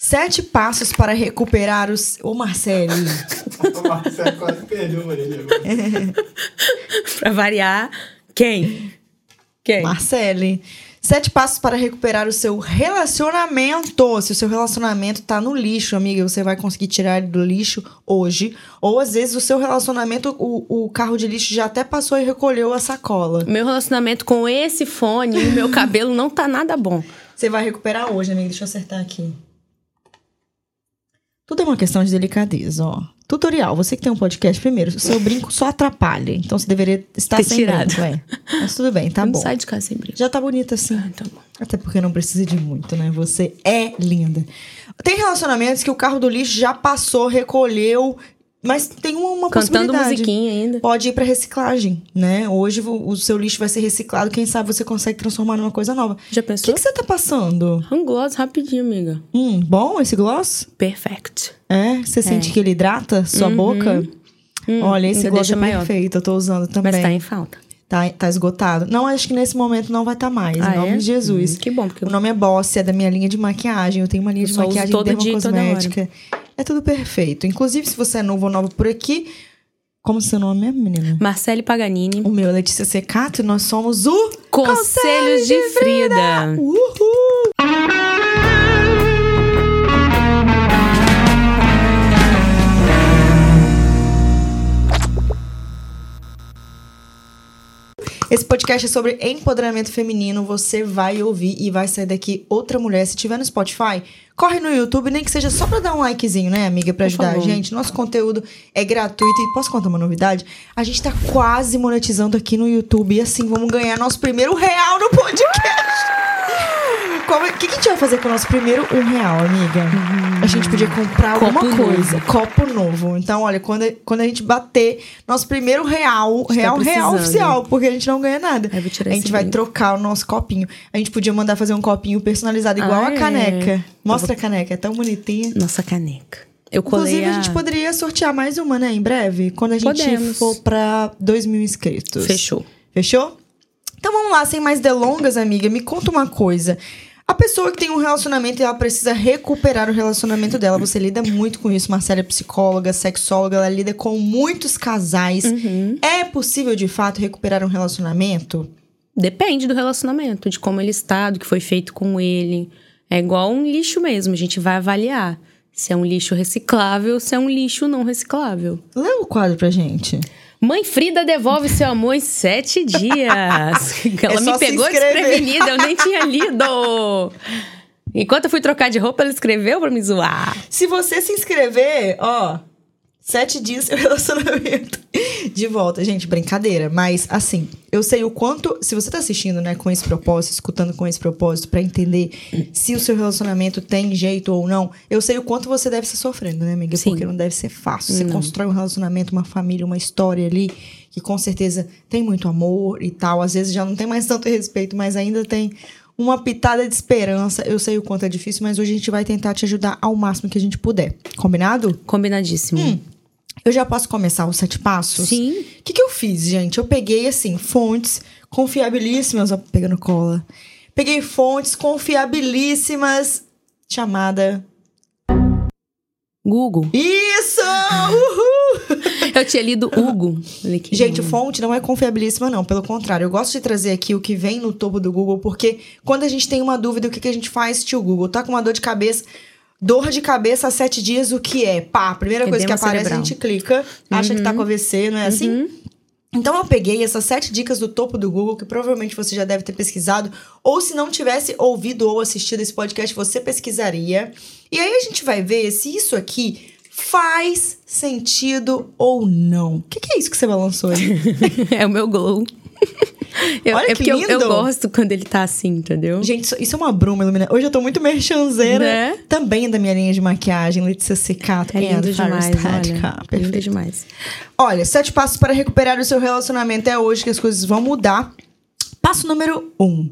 Sete passos para recuperar os. Ô, Marcelo. O Marcelo quase perdeu a orelha pra variar, quem? Quem? Marcele. Sete passos para recuperar o seu relacionamento. Se o seu relacionamento tá no lixo, amiga, você vai conseguir tirar ele do lixo hoje. Ou às vezes o seu relacionamento, o, o carro de lixo já até passou e recolheu a sacola. Meu relacionamento com esse fone e o meu cabelo não tá nada bom. Você vai recuperar hoje, amiga. Deixa eu acertar aqui. Tudo é uma questão de delicadeza, ó. Tutorial, você que tem um podcast, primeiro, o seu brinco só atrapalha. Então você deveria estar Ter sem tirado. brinco, é. Mas tudo bem, tá não bom. sai de casa sem brinco. Já tá bonita assim. Ah, tá bom. Até porque não precisa de muito, né? Você é linda. Tem relacionamentos que o carro do lixo já passou, recolheu, mas tem uma, uma Cantando possibilidade. musiquinha ainda. Pode ir pra reciclagem, né? Hoje o, seu lixo vai ser reciclado, quem sabe você consegue transformar numa coisa nova. Já O que, pensou? que você tá passando? Um gloss rapidinho, amiga. Hum, bom esse gloss? Perfect. É? Você sente que ele hidrata sua boca? Hum, Olha, esse gloss é perfeito, eu tô usando também. Mas tá em falta. Tá, tá esgotado. Não, acho que nesse momento não vai estar mais. Ah, em nome é? de Jesus. Hum, que bom, porque O nome é Boss, é da minha linha de maquiagem. Eu tenho uma linha Eu de maquiagem todo dia, toda dermocosmética. É tudo perfeito. Inclusive, se você é novo ou nova por aqui, como seu nome é, menina? Marcele Paganini. O meu é Letícia Secato e nós somos o Conselhos de Frida. Uhul! Esse podcast é sobre empoderamento feminino. Você vai ouvir e vai sair daqui outra mulher. Se tiver no Spotify, corre no YouTube, nem que seja só pra dar um likezinho, né, amiga? Pra ajudar a gente. Nosso conteúdo é gratuito. E posso contar uma novidade? A gente tá quase monetizando aqui no YouTube. E assim, vamos ganhar nosso primeiro real no podcast. Como é- O que, que a gente vai fazer com o nosso primeiro um real, amiga? A gente podia comprar Copo alguma novo. coisa. Copo novo. Então, olha, quando, quando a gente bater nosso primeiro real, tá real, real precisando. oficial, porque a gente não ganha nada. Vou a gente vai trocar o nosso copinho. A gente podia mandar fazer um copinho personalizado igual Ah, a é. caneca. Mostra a caneca, é tão bonitinha. Nossa caneca. Eu colei Inclusive, a... a... gente poderia sortear mais uma, né, em breve, quando a gente Podemos. for pra 2 mil inscritos. Fechou. Fechou? Então vamos lá, sem mais delongas, amiga, me conta uma coisa. A pessoa que tem um relacionamento e ela precisa recuperar o relacionamento dela. Você lida muito com isso. Marcela é psicóloga, sexóloga, ela lida com muitos casais. Uhum. É possível, de fato, recuperar um relacionamento? Depende do relacionamento, de como ele está, do que foi feito com ele. É igual um lixo mesmo, a gente vai avaliar se é um lixo reciclável, se é um lixo não reciclável. Lê o quadro pra gente. Mãe Frida devolve seu amor em sete dias. Ela É me pegou desprevenida, eu nem tinha lido. Enquanto eu fui trocar de roupa, ela escreveu pra me zoar. Se você se inscrever, ó, sete dias seu relacionamento de volta. Gente, brincadeira. Mas, assim, eu sei o quanto. Se você tá assistindo, né, com esse propósito, escutando com esse propósito, pra entender se o seu relacionamento tem jeito ou não, eu sei o quanto você deve estar sofrendo, né, amiga? Sim. Porque não deve ser fácil. Você Não. constrói um relacionamento, uma família, uma história ali, que com certeza tem muito amor e tal. Às vezes já não tem mais tanto respeito, mas ainda tem. Uma pitada de esperança. Eu sei o quanto é difícil, mas hoje a gente vai tentar te ajudar ao máximo que a gente puder. Combinado? Combinadíssimo. Hum. Eu já posso começar os sete passos? Sim. O que, que eu fiz, gente? Eu peguei, assim, fontes confiabilíssimas. Ó, pegando cola. Peguei fontes confiabilíssimas. Chamada. Google. Isso! Uhul! Eu tinha lido Hugo. Gente, fonte não é confiabilíssima, não. Pelo contrário, eu gosto de trazer aqui o que vem no topo do Google, porque quando a gente tem uma dúvida, o que, que a gente faz, tio Google? Tá com uma dor de cabeça. Dor de cabeça há sete dias, o que é? Pá, a primeira coisa que Edema aparece, cerebral. a gente clica, acha que tá com AVC, não é assim? Então eu peguei essas sete dicas do topo do Google, que provavelmente você já deve ter pesquisado, ou se não tivesse ouvido ou assistido esse podcast, você pesquisaria. E aí a gente vai ver se isso aqui faz sentido ou não. O que, que é isso que você balançou aí? é o meu glow. Eu- Olha é que porque eu, eu lindo. gosto quando ele tá assim, entendeu? Gente, isso, isso é uma bruma iluminada. Hoje eu tô muito merchanzeira. Né? Também é da minha linha de maquiagem, Letícia Secato. É lindo and demais, olha. Perfeito. Lindo demais. Olha, sete passos para recuperar o seu relacionamento é hoje que as coisas vão mudar. Passo número um.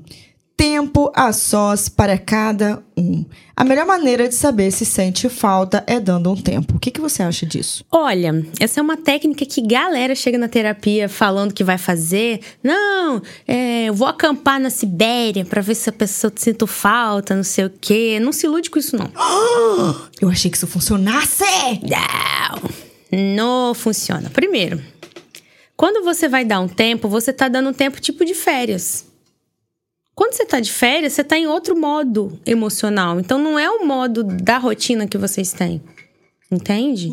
Tempo a sós para cada um. A melhor maneira de saber se sente falta é dando um tempo. O que, que você acha disso? Olha, essa é uma técnica que galera chega na terapia falando que vai fazer. Não, é, eu vou acampar na Sibéria para ver se a pessoa sinto falta, não sei o quê. Não se ilude com isso, não. Eu achei que isso funcionasse! Não, não funciona. Primeiro, quando você vai dar um tempo, você tá dando um tempo tipo de férias. Quando você tá de férias, você tá em outro modo emocional. Então não é o modo da rotina que vocês têm. Entende?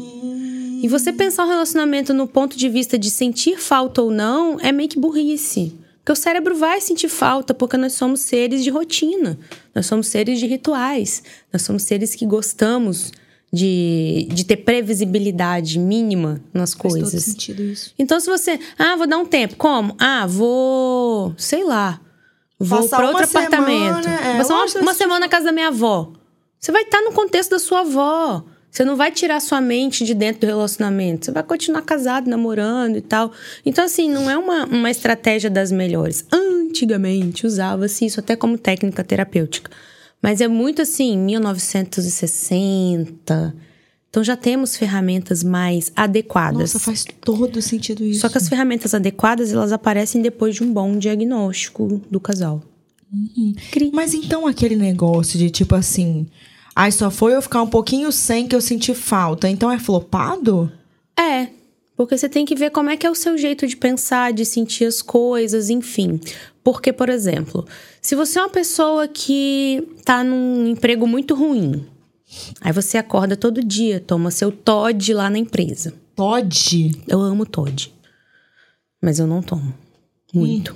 E você pensar o relacionamento no ponto de vista de sentir falta ou não é meio que burrice. Porque o cérebro vai sentir falta porque nós somos seres de rotina. Nós somos seres de rituais. Nós somos seres que gostamos de, de ter previsibilidade mínima nas Faz todo coisas. sentido isso. Então, se você. Ah, vou dar um tempo. Como? Ah, vou. Sei lá. Vou para outro apartamento. semana, é, Passar uma, uma semana na casa da minha avó. Você vai estar no contexto da sua avó. Você não vai tirar sua mente de dentro do relacionamento. Você vai continuar casado, namorando e tal. Então, assim, não é uma, uma estratégia das melhores. Antigamente usava-se isso até como técnica terapêutica. Mas é muito assim, 1960. Então já temos ferramentas mais adequadas. Nossa, faz todo sentido isso. Só que as ferramentas adequadas, elas aparecem depois de um bom diagnóstico do casal. Cri. Mas então aquele negócio de tipo assim. Ai, só foi eu ficar um pouquinho sem que eu senti falta. Então é flopado? É, porque você tem que ver como é que é o seu jeito de pensar, de sentir as coisas, enfim. Porque, por exemplo, se você é uma pessoa que tá num emprego muito ruim, aí você acorda todo dia, toma seu Todd lá na empresa. Pode. Eu amo Todd, mas eu não tomo muito.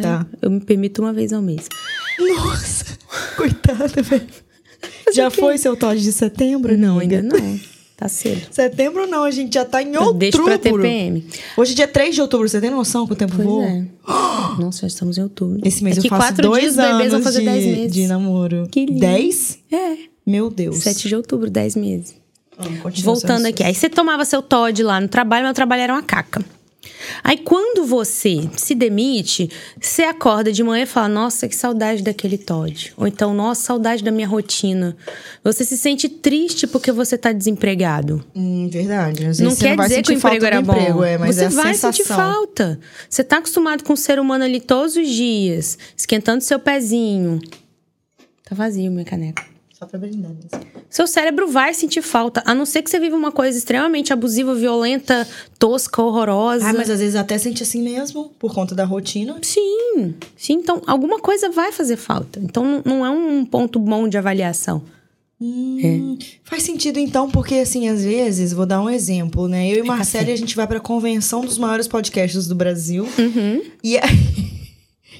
Tá. Eu me permito uma vez ao mês. Nossa, coitada, velho. Já quê? foi seu Todd de setembro? Não, amiga? ainda não. Tá cedo. Setembro não, a gente já tá em Eu outubro. deixo pra TPM. Hoje é dia 3 de outubro, você tem noção que o tempo Pois voa? é. Nossa, já estamos em outubro. Esse mês é eu faço dois dias os bebês anos vão fazer de, dez meses. de namoro. Que lindo. 10? É, Meu Deus. 7 de outubro, 10 meses. Vamos, Voltando aqui. Aí você tomava seu Todd lá no trabalho, meu trabalho era uma caca. Aí quando você se demite, você acorda de manhã e fala: Nossa, que saudade daquele Todd. Ou então, nossa, saudade da minha rotina. Você se sente triste porque você tá desempregado. Hum, verdade. Às vezes Não você quer não vai dizer que o emprego era bom. emprego, é, mas você é vai sensação. sentir falta. Você tá acostumado com o ser humano ali todos os dias, esquentando seu pezinho. Tá vazio minha caneca. Só pra brindar mesmo. Seu cérebro vai sentir falta, a não ser que você viva uma coisa extremamente abusiva, violenta, tosca, horrorosa. Ah, mas às vezes até sente assim mesmo, por conta da rotina. Sim, sim. Então, alguma coisa vai fazer falta. Então, não- é um ponto bom de avaliação. Hum, Faz sentido então, porque assim, às vezes, vou dar um exemplo, né? Eu e Marcele, a gente vai pra convenção dos maiores podcasts do Brasil. Uhum. E aí...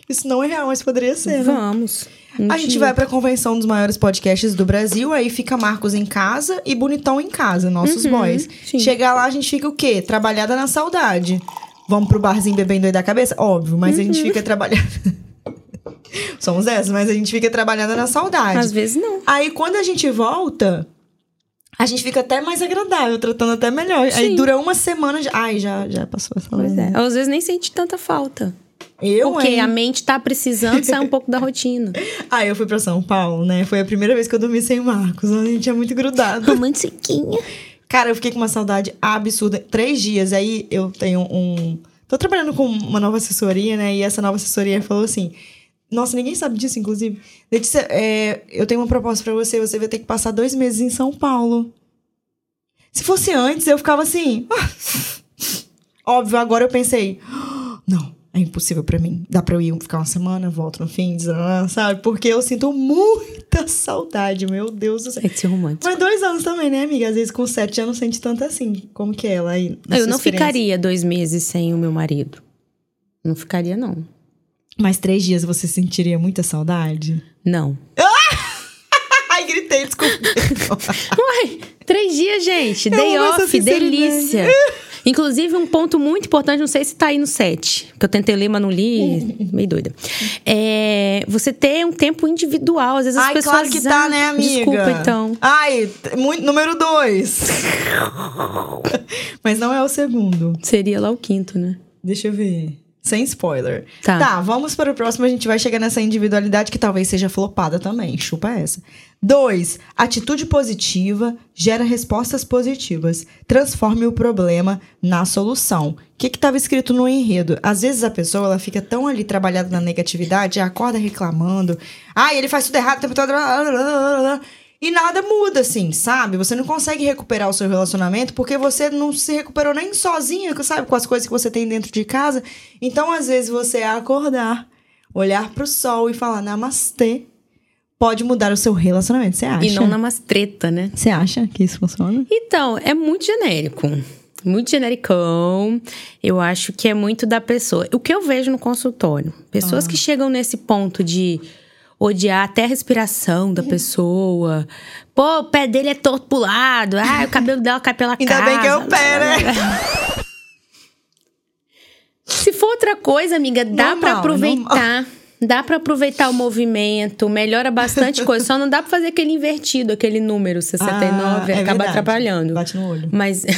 Isso não é real, mas poderia ser, né? Vamos. Um A gente dia. vai pra convenção dos maiores podcasts do Brasil, aí fica Marcos em casa e Bonitão em casa, nossos boys. Uhum, sim. Chegar lá, a gente fica o quê? Trabalhada na saudade. Vamos pro barzinho bebendo aí da cabeça? Óbvio, mas a gente Uhum. fica trabalhando. Somos essas, mas a gente fica trabalhando na saudade. Às vezes não. Aí quando a gente volta, a gente fica até mais agradável, tratando até melhor. Aí Sim. dura uma semana. Já... Ai, já, já passou essa Pois é. Às vezes nem sente tanta falta. Eu, porque hein? a mente tá precisando sair um pouco da rotina. Aí eu fui pra São Paulo, né? Foi a primeira vez que eu dormi sem Marcos. A gente é muito grudado. Romantiquinha. Cara, eu fiquei com uma saudade absurda. Três dias. Aí eu tenho um. Tô trabalhando com uma nova assessoria, né? E essa nova assessoria falou assim. Nossa, ninguém sabe disso, inclusive. Letícia, é, eu tenho uma proposta pra você. Você vai ter que passar dois meses em São Paulo. Se fosse antes, eu ficava assim. "Ah." Óbvio, agora eu pensei. "Ah, Não, é impossível pra mim. Dá pra eu ir ficar uma semana, volto no fim, de- sabe? Porque eu sinto muita saudade, meu Deus do céu. É de ser romântico. Mas dois anos também, né, amiga? Às vezes com sete já não sente tanto assim. Como que é ela aí? na Eu não ficaria dois meses sem o meu marido. Não ficaria, não. Mas três dias você sentiria muita saudade? Não. Ai, gritei, desculpa. Uai, três dias, gente. Day off, delícia. Inclusive, um ponto muito importante, não sei se tá aí no set, que eu tentei ler, mas não li, meio doida. É você ter um tempo individual. Às vezes as Ai, pessoas. claro que tá, "Ah, né, amiga? Desculpa, então. Ai, muito, número dois. Mas não é o segundo. Seria lá o quinto, né? Deixa eu ver. Sem spoiler. Tá. Tá, vamos para o próximo. A gente vai chegar nessa individualidade que talvez seja flopada também. Chupa essa. Dois, atitude positiva gera respostas positivas. Transforme o problema na solução. O que estava escrito no enredo? Às vezes a pessoa ela fica tão ali trabalhada na negatividade, acorda reclamando. Ah, ele faz tudo errado o tempo todo. E nada muda, assim, sabe? Você não consegue recuperar o seu relacionamento porque você não se recuperou nem sozinha, sabe? Com as coisas que você tem dentro de casa. Então, às vezes, você acordar, olhar pro sol e falar namastê pode mudar o seu relacionamento. Você acha? E não na umas treta, né? Você acha que isso funciona? Então, é muito genérico. Muito genericão. Eu acho que é muito da pessoa. O que eu vejo no consultório? Pessoas Ah. que chegam nesse ponto de odiar até a respiração da pessoa. Pô, o pé dele é torto pro lado. Ah, o cabelo dela cai pela Ainda casa. bem que é o pé, né? Se for outra coisa, amiga, dá Normal, pra é aproveitar. Dá pra aproveitar o movimento, melhora bastante coisa. Só não dá pra fazer aquele invertido, aquele número 69, Ah, é acaba verdade. atrapalhando. Bate no olho. Mas.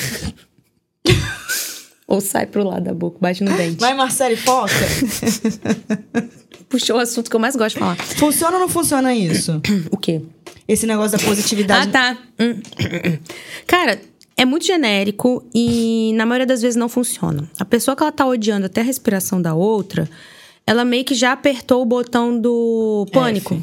Ou sai pro lado da boca, bate no dente. Vai, Marcele, foca. Puxou o assunto que eu mais gosto de falar. funciona ou não funciona isso? O quê? Esse negócio da positividade. Ah, tá. Hum. Cara, é muito genérico e na maioria das vezes não funciona. A pessoa que ela tá odiando até a respiração da outra, ela meio que já apertou o botão do pânico.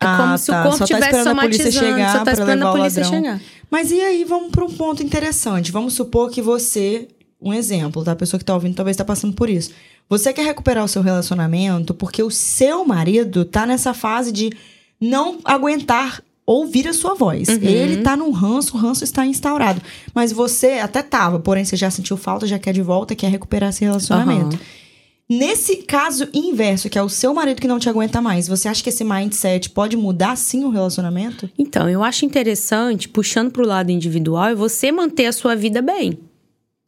É Ah, como se o tá. corpo Só tá estivesse esperando a polícia somatizando, chegar só tá esperando a o polícia ladrão. chegar. Mas e aí, vamos para um ponto interessante. Vamos supor que você, um exemplo, tá? A pessoa que tá ouvindo talvez tá passando por isso. Você quer recuperar o seu relacionamento porque o seu marido tá nessa fase de não aguentar ouvir a sua voz. Uhum. Ele tá num ranço, o ranço está instaurado. Mas você até tava, porém você já sentiu falta, já quer de volta, quer recuperar esse relacionamento. Aham. Nesse caso inverso, que é o seu marido que não te aguenta mais, você acha que esse mindset pode mudar sim o relacionamento? Então, eu acho interessante, puxando pro lado individual, é você manter a sua vida bem.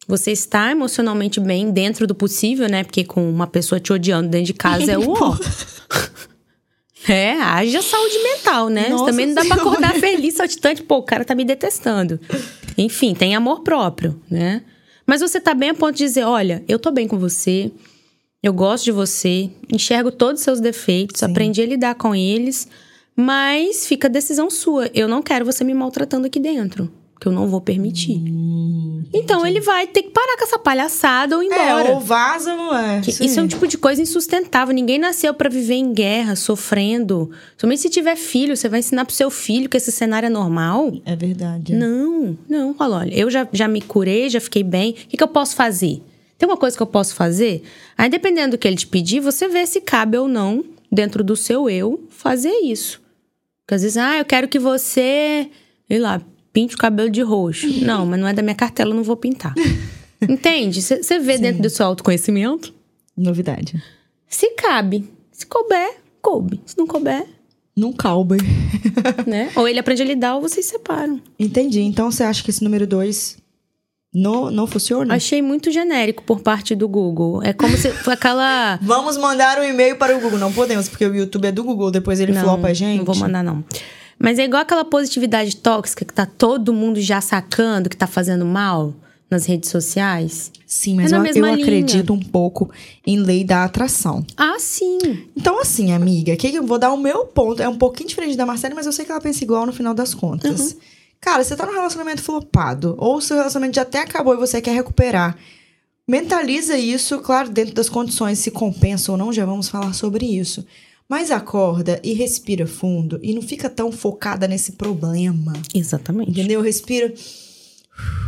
Você está emocionalmente bem dentro do possível, né? Porque com uma pessoa te odiando dentro de casa é o ó. É, haja saúde mental, né? Nossa Também não dá pra Senhora. acordar feliz saltitante, pô, o cara tá me detestando. Enfim, tem amor próprio, né? Mas você tá bem a ponto de dizer: olha, eu tô bem com você, eu gosto de você, enxergo todos os seus defeitos, Sim. aprendi a lidar com eles, mas fica a decisão sua. Eu não quero você me maltratando aqui dentro, que eu não vou permitir. Hum, então ele vai ter que parar com essa palhaçada ou ir embora. É, ou vaza, não é? Que. Isso é um tipo de coisa insustentável. Ninguém nasceu pra viver em guerra, sofrendo. Somente se tiver filho, você vai ensinar pro seu filho que esse cenário é normal? É verdade. Não, não. Olha, olha, eu já, já me curei, já fiquei bem. O que, que eu posso fazer? Tem uma coisa que eu posso fazer? Aí, dependendo do que ele te pedir, você vê se cabe ou não, dentro do seu eu, fazer isso. Porque às vezes, ah, eu quero que você, sei lá, pinte o cabelo de roxo. Não, mas não é da minha cartela, eu não vou pintar. Entende? Você vê dentro do seu autoconhecimento Novidade. se cabe. Se couber, coube. Se não couber, Num cowboy. né? Ou ele aprende a lidar ou vocês separam. Entendi. Então você acha que esse número dois não, não funciona? Achei muito genérico por parte do Google. É como se aquela. Vamos mandar um e-mail para o Google. Não podemos, porque o YouTube é do Google. Depois ele não, flopa a gente. Não vou mandar, não. Mas é igual aquela positividade tóxica que tá todo mundo já sacando que tá fazendo mal nas redes sociais. Sim, mas É eu, eu acredito um pouco em lei da atração. Ah, sim. Então, assim, amiga, que eu vou dar o meu ponto. É um pouquinho diferente da Marcela, mas eu sei que ela pensa igual no final das contas. Cara, você tá num relacionamento flopado, ou o seu relacionamento já até acabou e você quer recuperar. Mentaliza isso, claro, dentro das condições, se compensa ou não, já vamos falar sobre isso. Mas acorda e respira fundo e não fica tão focada nesse problema. Exatamente. Entendeu? Respira.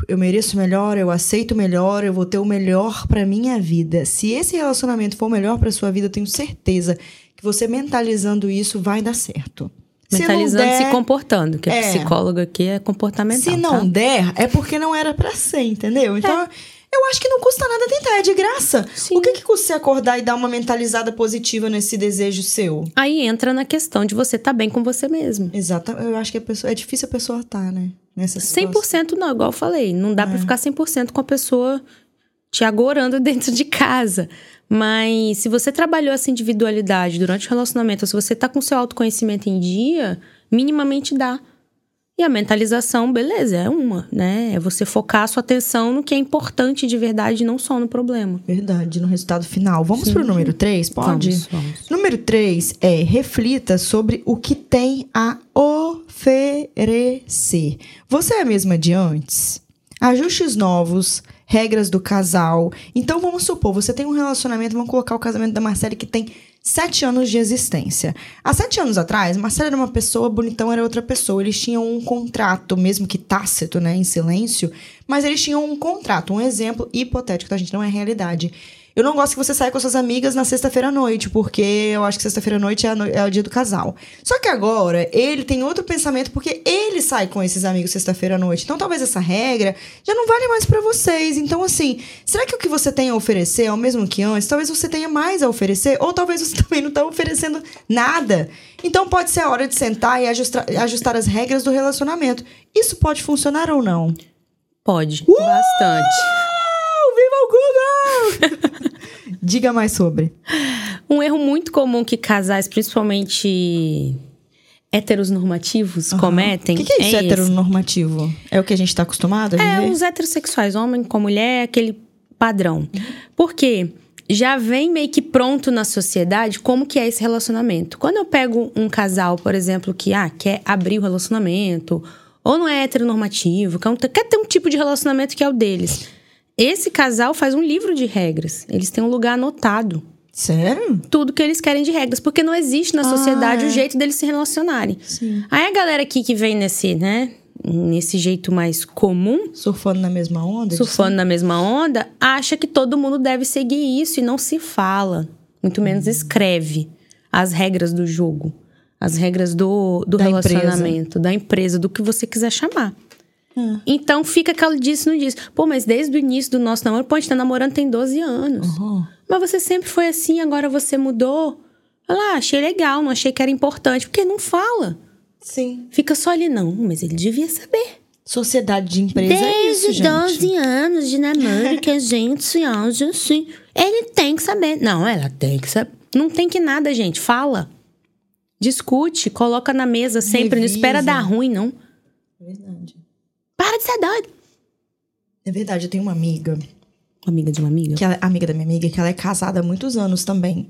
Eu mereço melhor, eu aceito melhor, eu vou ter o melhor pra minha vida. Se esse relacionamento for o melhor pra sua vida, eu tenho certeza que você mentalizando isso vai dar certo. Se Mentalizando, der- se comportando. Que É. a psicóloga aqui é comportamental. Se não tá? der, é porque não era pra ser, entendeu? Então, eu acho que não custa nada tentar, é de graça. Sim. O que, que custa você acordar e dar uma mentalizada positiva nesse desejo seu? Aí entra na questão de você estar bem com você mesmo. Exato. Eu acho que a pessoa, é difícil a pessoa estar, né? Nessa situação. 100% não, igual eu falei. Não dá pra ficar 100% com a pessoa te agorando dentro de casa. Mas se você trabalhou essa individualidade durante o relacionamento, ou se você tá com seu autoconhecimento em dia, minimamente dá. E a mentalização, beleza, é uma, né? É você focar a sua atenção no que é importante de verdade, não só no problema. Verdade, no resultado final. Vamos pro número 3? Pode? Vamos, vamos. Número 3 é reflita sobre o que tem a oferecer. Você é a mesma de antes? Ajustes novos, regras do casal. Então vamos supor, você tem um relacionamento, vamos colocar o casamento da Marcela que tem sete anos de existência. Há sete anos atrás, Marcela era uma pessoa, Bonitão era outra pessoa. Eles tinham um contrato, mesmo que tácito, né, em silêncio, mas eles tinham um contrato, um exemplo hipotético, tá, gente? Não é realidade. Eu não gosto que você saia com suas amigas na sexta-feira à noite, porque eu acho que sexta-feira à noite é, no... é, o dia do casal. Só que agora, ele tem outro pensamento, porque ele sai com esses amigos sexta-feira à noite. Então, talvez essa regra já não vale mais para vocês. Então, assim, será que o que você tem a oferecer é o mesmo que antes? Talvez você tenha mais a oferecer, ou talvez você também não tá oferecendo nada. Então, pode ser a hora de sentar e ajustar, as regras do relacionamento. Isso pode funcionar ou não? Pode, uh! bastante. Diga mais sobre. Um erro muito comum que casais, principalmente heteronormativos, uhum. cometem. O que, que, é isso, é heteronormativo? É o que a gente está acostumado a viver? É, os heterossexuais, homem com mulher, aquele padrão. Por quê? Já vem meio que pronto na sociedade como que é esse relacionamento. Quando eu pego um casal, por exemplo, que ah, quer abrir o relacionamento, ou não é heteronormativo, quer ter um tipo de relacionamento que é o deles esse casal faz um livro de regras. Eles têm um lugar anotado. Sério? Tudo que eles querem de regras. Porque não existe na ah, sociedade é. o jeito deles se relacionarem. Sim. Aí a galera aqui que vem nesse, né? Nesse jeito mais comum. Surfando na mesma onda? Surfando na mesma onda, acha que todo mundo deve seguir isso e não se fala. Muito menos hum. escreve as regras do jogo. As regras do, do da relacionamento, empresa. da empresa, do que você quiser chamar. É. Então fica aquela disse, não disse. Pô, mas desde o início do nosso namoro, pode estar namorando tem 12 anos. Uhum. Mas você sempre foi assim, agora você mudou. Olha lá, achei legal, não achei que era importante. Porque não fala. Sim. Fica só ali, não, mas ele devia saber. Sociedade de empresa Desde é isso, gente. 12 anos de namoro que a gente se acha assim. Ele tem que saber. Não, ela tem que saber. Não tem que nada, gente. Fala. Discute, coloca na mesa sempre. Revisa. Não espera dar ruim, não. Verdade. Para de ser doido. É verdade, eu tenho uma amiga. Amiga de uma amiga? Que ela, é amiga da minha amiga, que ela é casada há muitos anos também.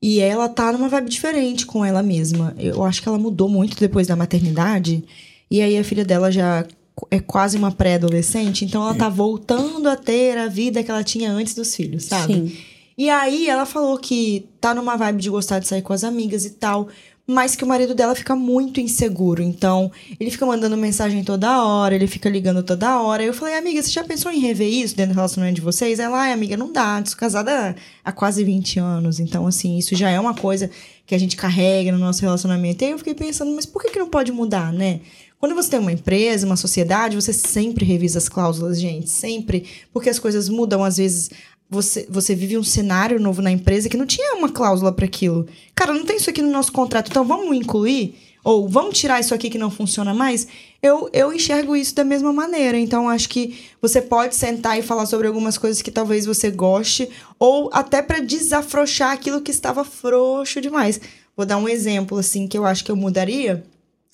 E ela tá numa vibe diferente com ela mesma. Eu acho que ela mudou muito depois da maternidade. E aí a filha dela já é quase uma pré-adolescente, então ela tá voltando a ter a vida que ela tinha antes dos filhos, sabe? Sim. E aí ela falou que tá numa vibe de gostar de sair com as amigas e tal mas que o marido dela fica muito inseguro. Então, ele fica mandando mensagem toda hora, ele fica ligando toda hora. Eu falei, amiga, você já pensou em rever isso dentro do relacionamento de vocês? Ela, ai, amiga, não dá. Sou casada há quase 20 anos. Então, assim, isso já é uma coisa que a gente carrega no nosso relacionamento. E aí eu fiquei pensando, mas por que, que não pode mudar, né? Quando você tem uma empresa, uma sociedade, você sempre revisa as cláusulas, gente. Sempre. Porque as coisas mudam, às vezes você, você vive um cenário novo na empresa que não tinha uma cláusula para aquilo. Cara, não tem isso aqui no nosso contrato, então vamos incluir? Ou vamos tirar isso aqui que não funciona mais? Eu, eu enxergo isso da mesma maneira. Então, acho que você pode sentar e falar sobre algumas coisas que talvez você goste, ou até para desafrouxar aquilo que estava frouxo demais. Vou dar um exemplo, assim, que eu acho que eu mudaria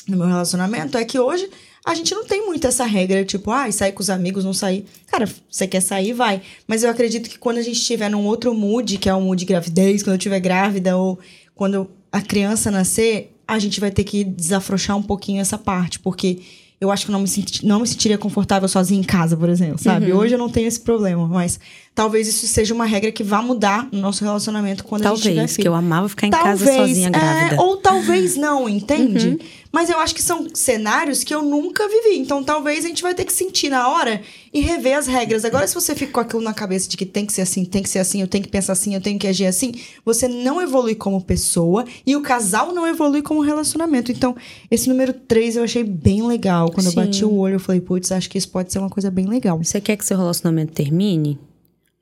no meu relacionamento: é que hoje a gente não tem muito essa regra, tipo, ah, sair com os amigos, não sair. Cara, você quer sair, vai. Mas eu acredito que quando a gente estiver num outro mood, que é o mood de gravidez, quando eu estiver grávida, ou quando a criança nascer, a gente vai ter que desafrouxar um pouquinho essa parte, porque eu acho que não me, senti, não me sentiria confortável sozinha em casa, por exemplo, sabe? Uhum. Hoje eu não tenho esse problema, mas talvez isso seja uma regra que vá mudar no nosso relacionamento quando talvez, a gente tiver Talvez, que eu amava ficar em talvez, casa sozinha grávida. É, ou talvez não, entende? Uhum. Mas eu acho que são cenários que eu nunca vivi. Então talvez a gente vai ter que sentir na hora e rever as regras. Agora, se você fica com aquilo na cabeça de que tem que ser assim, tem que ser assim, eu tenho que pensar assim, eu tenho que agir assim, você não evolui como pessoa e o casal não evolui como relacionamento. Então, esse número 3 eu achei bem legal. Quando Sim. eu bati o olho, eu falei, putz, acho que isso pode ser uma coisa bem legal. Você quer que seu relacionamento termine?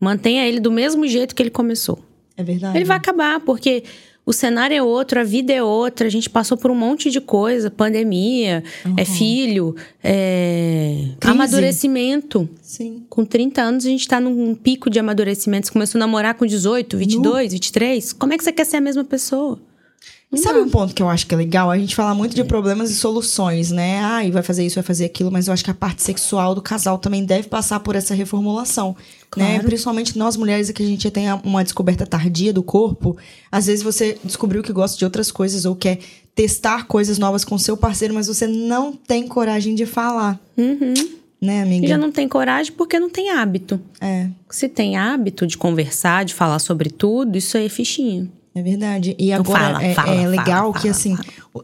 Mantenha ele do mesmo jeito que ele começou. É verdade. Ele vai acabar, porque o cenário é outro, a vida é outra, a gente passou por um monte de coisa, pandemia, uhum. é filho, é amadurecimento. Sim. Com 30 anos a gente tá num pico de amadurecimento. Você começou a namorar com 18, 22, no. 23. Como é que você quer ser a mesma pessoa? E sabe um ponto que eu acho que é legal? A gente fala muito de problemas e soluções, né? Ah, e vai fazer isso, vai fazer aquilo, mas eu acho que a parte sexual do casal também deve passar por essa reformulação, né? Claro. Principalmente nós mulheres que a gente tem uma descoberta tardia do corpo. Às vezes você descobriu que gosta de outras coisas ou quer testar coisas novas com seu parceiro, mas você não tem coragem de falar, Uhum. né, amiga? Já não tem coragem porque não tem hábito. É. Se tem hábito de conversar, de falar sobre tudo, isso aí é fichinho. É verdade. E Então agora fala, é, fala, é legal fala, que, assim,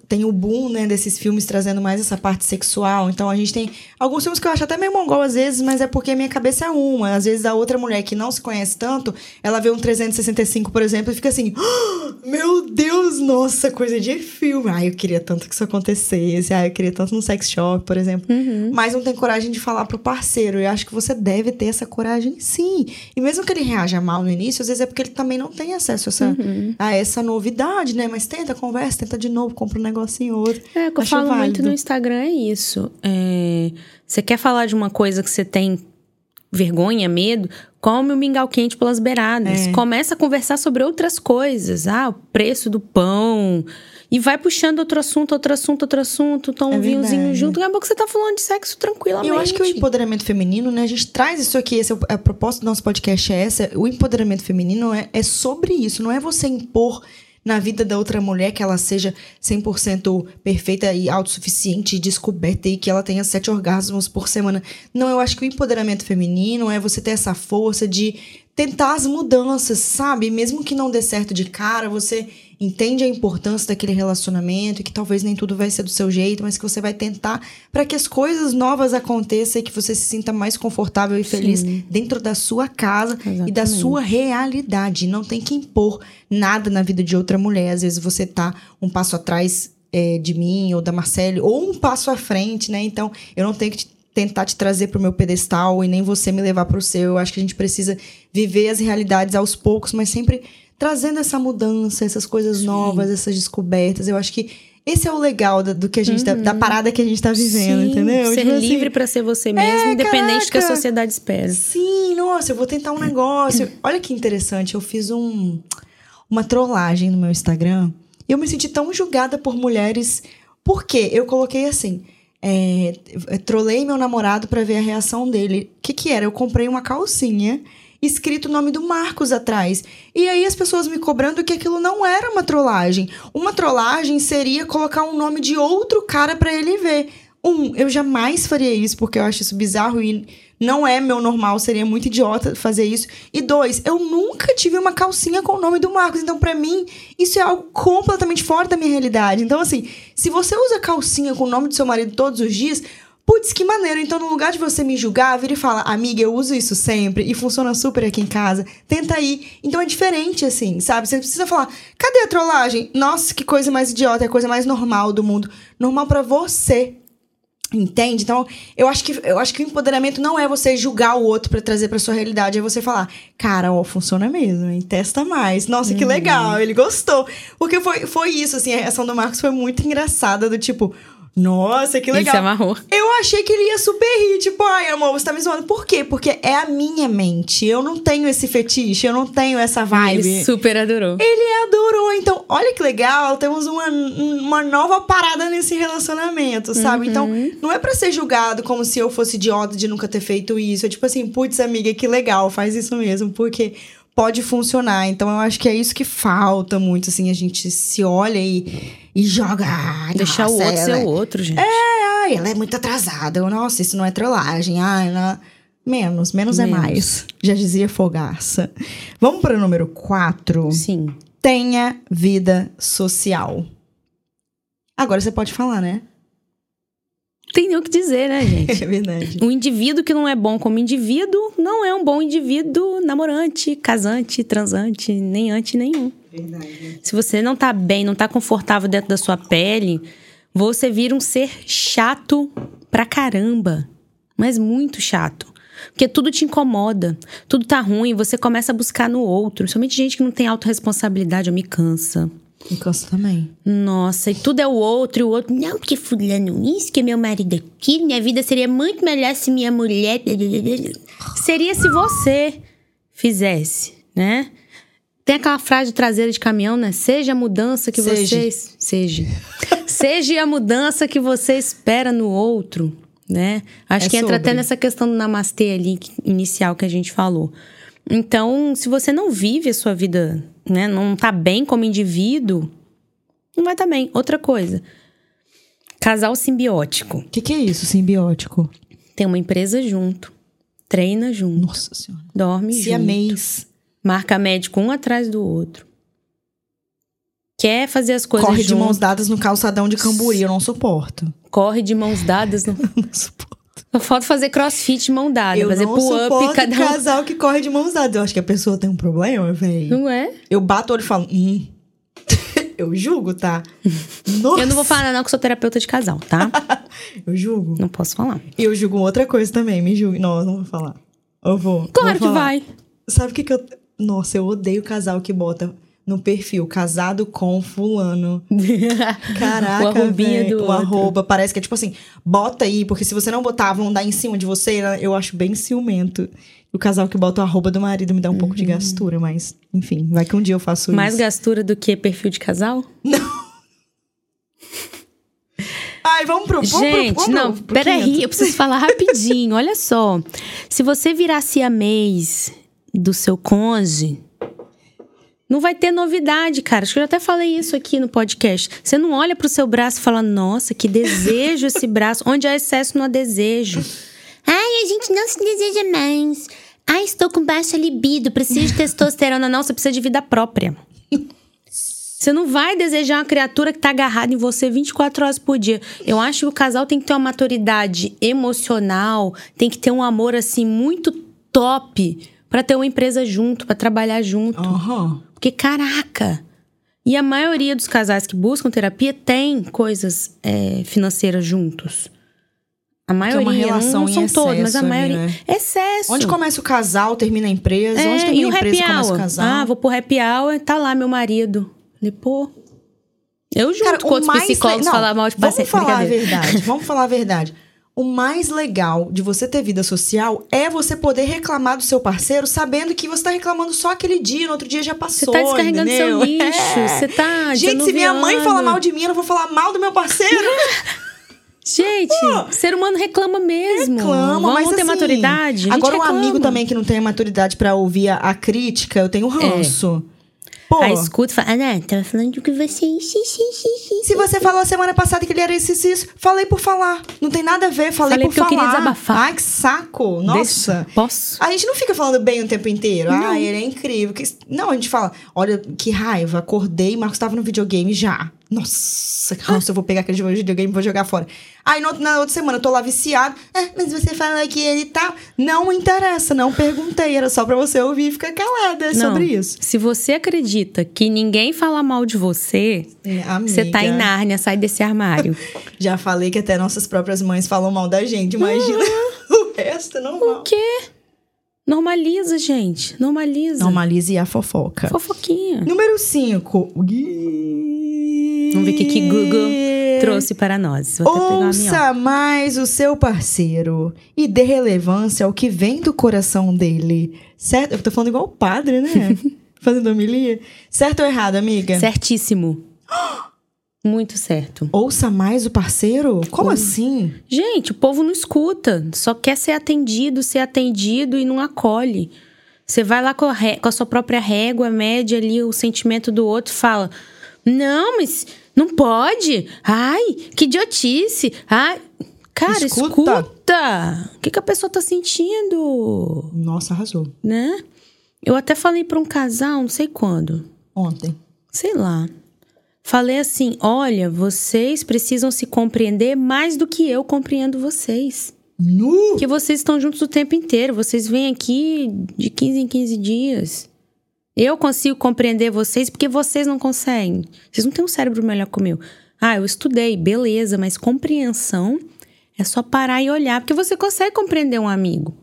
tem o boom, né, desses filmes trazendo mais essa parte sexual. Então a gente tem alguns filmes que eu acho até meio mongol às vezes, mas é porque a minha cabeça é uma. Às vezes a outra mulher que não se conhece tanto, ela vê um 365, por exemplo, e fica assim: "Ah, Meu Deus, nossa, coisa de filme. Ai, eu queria tanto que isso acontecesse. Ai, eu queria tanto no sex shop, por exemplo. Mas não tem coragem de falar pro parceiro. E eu acho que você deve ter essa coragem, sim. E mesmo que ele reaja mal no início, às vezes é porque ele também não tem acesso a essa, a essa novidade, né? Mas tenta, conversa, tenta de novo, compra um negocinho ou outro. É, o que eu falo muito válido. no Instagram é isso. É, você quer falar de uma coisa que você tem vergonha, medo? Come o mingau quente pelas beiradas. É. Começa a conversar sobre outras coisas. Ah, o preço do pão. E vai puxando outro assunto, outro assunto, outro assunto. Toma É um vinhozinho verdade. junto. Daqui a pouco você tá falando de sexo tranquilamente. eu acho que o empoderamento feminino, né? A gente traz isso aqui, esse é a proposta do nosso podcast é essa. O empoderamento feminino é, é sobre isso, não é você impor na vida da outra mulher que ela seja 100% perfeita e autossuficiente e descoberta e que ela tenha sete orgasmos por semana. Não, eu acho que o empoderamento feminino é você ter essa força de tentar as mudanças, sabe? Mesmo que não dê certo de cara, você entende a importância daquele relacionamento e que talvez nem tudo vai ser do seu jeito, mas que você vai tentar para que as coisas novas aconteçam e que você se sinta mais confortável e feliz dentro da sua casa e da Exatamente. sua realidade. Não tem que impor nada na vida de outra mulher. Às vezes você tá um passo atrás é, de mim ou da Marcele, ou um passo à frente, né? Então, eu não tenho que te- tentar te trazer pro meu pedestal e nem você me levar pro seu. Eu acho que a gente precisa viver as realidades aos poucos, mas sempre trazendo essa mudança, essas coisas novas, essas descobertas. Eu acho que esse é o legal da- do que a gente tá- da parada que a gente tá vivendo, Sim, entendeu? Ser Tipo assim, livre pra ser você mesmo, independente do que a sociedade espera. Sim, nossa, eu vou tentar um negócio. Olha que interessante, eu fiz um, uma trollagem no meu Instagram e eu me senti tão julgada por mulheres. Por quê? Eu coloquei assim. É, trolei meu namorado pra ver a reação dele. O que, que era? Eu comprei uma calcinha escrito o nome do Marcos atrás. E aí as pessoas me cobrando que aquilo não era uma trollagem. Uma trollagem seria colocar um nome de outro cara pra ele ver. Um, eu jamais faria isso porque eu acho isso bizarro e não é meu normal, seria muito idiota fazer isso. E dois, eu nunca tive uma calcinha com o nome do Marcos, então pra mim isso é algo completamente fora da minha realidade. Então assim, se você usa calcinha com o nome do seu marido todos os dias, Putz, que maneiro. Então, no lugar de você me julgar, vira e fala, amiga, eu uso isso sempre e funciona super aqui em casa. Tenta aí. Então é diferente, assim, sabe? Você precisa falar, cadê a trollagem? Nossa, que coisa mais idiota, é a coisa mais normal do mundo. Normal pra você. Entende? Então, eu acho que eu acho que o empoderamento não é você julgar o outro pra trazer pra sua realidade, é você falar, cara, ó, funciona mesmo, hein? Testa mais. Nossa, que legal, ele gostou. Porque foi, foi isso, assim, a reação do Marcos foi muito engraçada, do tipo, nossa, que Ele legal. se amarrou. Eu achei que ele ia super rir, tipo, ai, amor, você tá me zoando. Por quê? Porque é a minha mente. Eu não tenho esse fetiche, eu não tenho essa vibe. Ele super adorou. Ele adorou. Então, olha que legal, temos uma, uma nova parada nesse relacionamento, sabe? Então, não é pra ser julgado como se eu fosse idiota de nunca ter feito isso. É tipo assim, putz, amiga, que legal, faz isso mesmo, porque pode funcionar. Então, eu acho que é isso que falta muito, assim, a gente se olha e, e joga. "Ai, Deixar o nossa, outro ela ser é- o outro, gente. Ai, ela é muito atrasada. Eu, Nossa, isso não é trollagem. Ai, não... Menos, menos, é Menos. mais. Já dizia Fogaça. Vamos para o número 4. Sim. Tenha vida social. Agora você pode falar, né? Tem nem o que dizer, né, gente? É verdade. Um indivíduo que não é bom como indivíduo não é um bom indivíduo namorante, casante, transante, nem ante nenhum. Verdade. Se você não tá bem, não tá confortável dentro da sua pele, você vira um ser chato pra caramba. Mas muito chato. Porque tudo te incomoda, tudo tá ruim, você começa a buscar no outro. Somente gente que não tem autorresponsabilidade, eu me cansa. Me canso também. Nossa, e tudo é o outro, e o outro. Não, porque fulano isso, que é meu marido aquilo, minha vida seria muito melhor se minha mulher. Seria se você fizesse, né? Tem aquela frase traseira de caminhão, né? Seja a mudança que Seja. vocês. Seja. Seja a mudança que você espera no outro, né? Acho É que entra sobre. até nessa questão do namastê ali inicial que a gente falou. Então, se você não vive a sua vida, né? Não tá bem como indivíduo, não vai estar bem. Outra coisa. Casal simbiótico. O que, que é isso, simbiótico? Tem uma empresa junto. Treina junto. Nossa senhora. Dorme Se junto. ameis. Marca médico um atrás do outro. Quer fazer as coisas Corre de junto, mãos dadas no calçadão de Camburi, eu não suporto. corre de mãos dadas. No... Não suporto. Falta fazer crossfit de mão dada, Eu fazer pull-up cada um. casal que corre de mãos dadas. Eu acho que a pessoa tem um problema, velho. Não é? Eu bato o olho e falo, hum. eu julgo, tá? Nossa. Eu não vou falar não, que sou terapeuta de casal, tá? Eu julgo. não posso falar. E eu julgo outra coisa também, me julgue. Não, eu não vou falar. Eu vou. Claro vou que vai. Sabe o que que eu... Nossa, eu odeio casal que bota no perfil casado com fulano. Caraca, O arrobinha véi, do o outro. arroba. Parece que é tipo assim, bota aí, porque se você não botar, vão dar em cima de você. né? Eu acho bem ciumento. O casal que bota o arroba do marido me dá um pouco de gastura, mas enfim, vai que um dia eu faço Uhum. Mais isso. gastura do que perfil de casal? Ai, vamos pro... Vamos Gente, pro, vamos não, pro, pro peraí, 500. eu preciso falar rapidinho. Olha só. Se você virasse a mês do seu cônjuge, não vai ter novidade, cara. Acho que eu já até falei isso aqui no podcast. Você não olha pro seu braço e fala, nossa, que desejo esse braço. Onde há excesso, não há desejo. Ai, a gente não se deseja mais. Ai, estou com baixa libido, preciso de testosterona. Não, você precisa de vida própria. Você não vai desejar uma criatura que tá agarrada em você 24 horas por dia. Eu acho que o casal tem que ter uma maturidade emocional, tem que ter um amor assim muito top pra ter uma empresa junto, pra trabalhar junto. Aham. Porque caraca. E a maioria dos casais que buscam terapia tem coisas é, financeiras juntos. A maioria, uma relação não, não são em todos, mas a excesso maioria. né? Excesso. Onde começa o casal, termina a empresa. É, Onde e termina o a empresa, começa o hour? casal. Ah, vou pro happy hour, tá lá meu marido. Falei, pô. Eu junto Cara, com o outros psicólogos le- não, falar mal de paciente. Vamos falar a verdade. Vamos falar a verdade. O mais legal de você ter vida social é você poder reclamar do seu parceiro sabendo que você tá reclamando só aquele dia, no outro dia já Você passou. tá descarregando entendeu? seu lixo. É. Você tá. Gente, se minha mãe fala mal de mim, eu não vou falar mal do meu parceiro. Gente, ser humano reclama mesmo. Reclama, Vamos mas ter assim, maturidade. Agora, um reclama. amigo também que não tem maturidade pra ouvir a, a crítica, eu tenho ranço. Pô, Aí escuta e fala, ah, não, tava falando do que você. Xi. se você falou semana passada que ele era isso, isso, isso, falei por falar. Não tem nada a ver, falei, Falei por porque eu falar. queria desabafar. Ai, que saco. Nossa. Deixa- Posso? A gente não fica falando bem o tempo inteiro. Ah, ele é incrível. Não, a gente fala, olha, que raiva, acordei, Marcos tava no videogame já. Nossa, que nossa, eu vou pegar aquele jogo de videogame e vou jogar fora. Aí no- na outra semana eu tô lá viciado. Ah, mas você fala que ele tá. Não interessa, não perguntei. Era só pra você ouvir e ficar calada é Não. sobre isso. Se você acredita que ninguém fala mal de você, É, você tá em Nárnia, sai desse armário. Já falei que até nossas próprias mães falam mal da gente. Imagina o resto, não O quê? Normaliza, gente. Normaliza. Normalize a fofoca. Fofoquinha. Número 5. Vamos ver o que, que Google trouxe para nós. Vou. Ouça mais o seu parceiro e dê relevância ao que vem do coração dele. Certo? Eu tô falando igual o padre, né? Fazendo homilia. Certo ou errado, amiga? Certíssimo. Muito certo. Ouça mais o parceiro? Como assim? Gente, o povo não escuta. Só quer ser atendido, ser atendido e não acolhe. Você vai lá com a, ré- com a sua própria régua, mede ali o sentimento do outro fala: Não, mas não pode. Ai, que idiotice. Ai. Cara, Escuta. escuta. O que, que a pessoa tá sentindo? Nossa, arrasou. Né? Eu até falei pra um casal, não sei quando. Ontem. Sei lá. Falei assim: olha, vocês precisam se compreender mais do que eu compreendo vocês. Nu! Que vocês estão juntos o tempo inteiro. Vocês vêm aqui de 15 em 15 dias. Eu consigo compreender vocês porque vocês não conseguem. Vocês não têm um cérebro melhor que o meu. Ah, eu estudei, beleza, mas compreensão é só parar e olhar, porque você consegue compreender um amigo.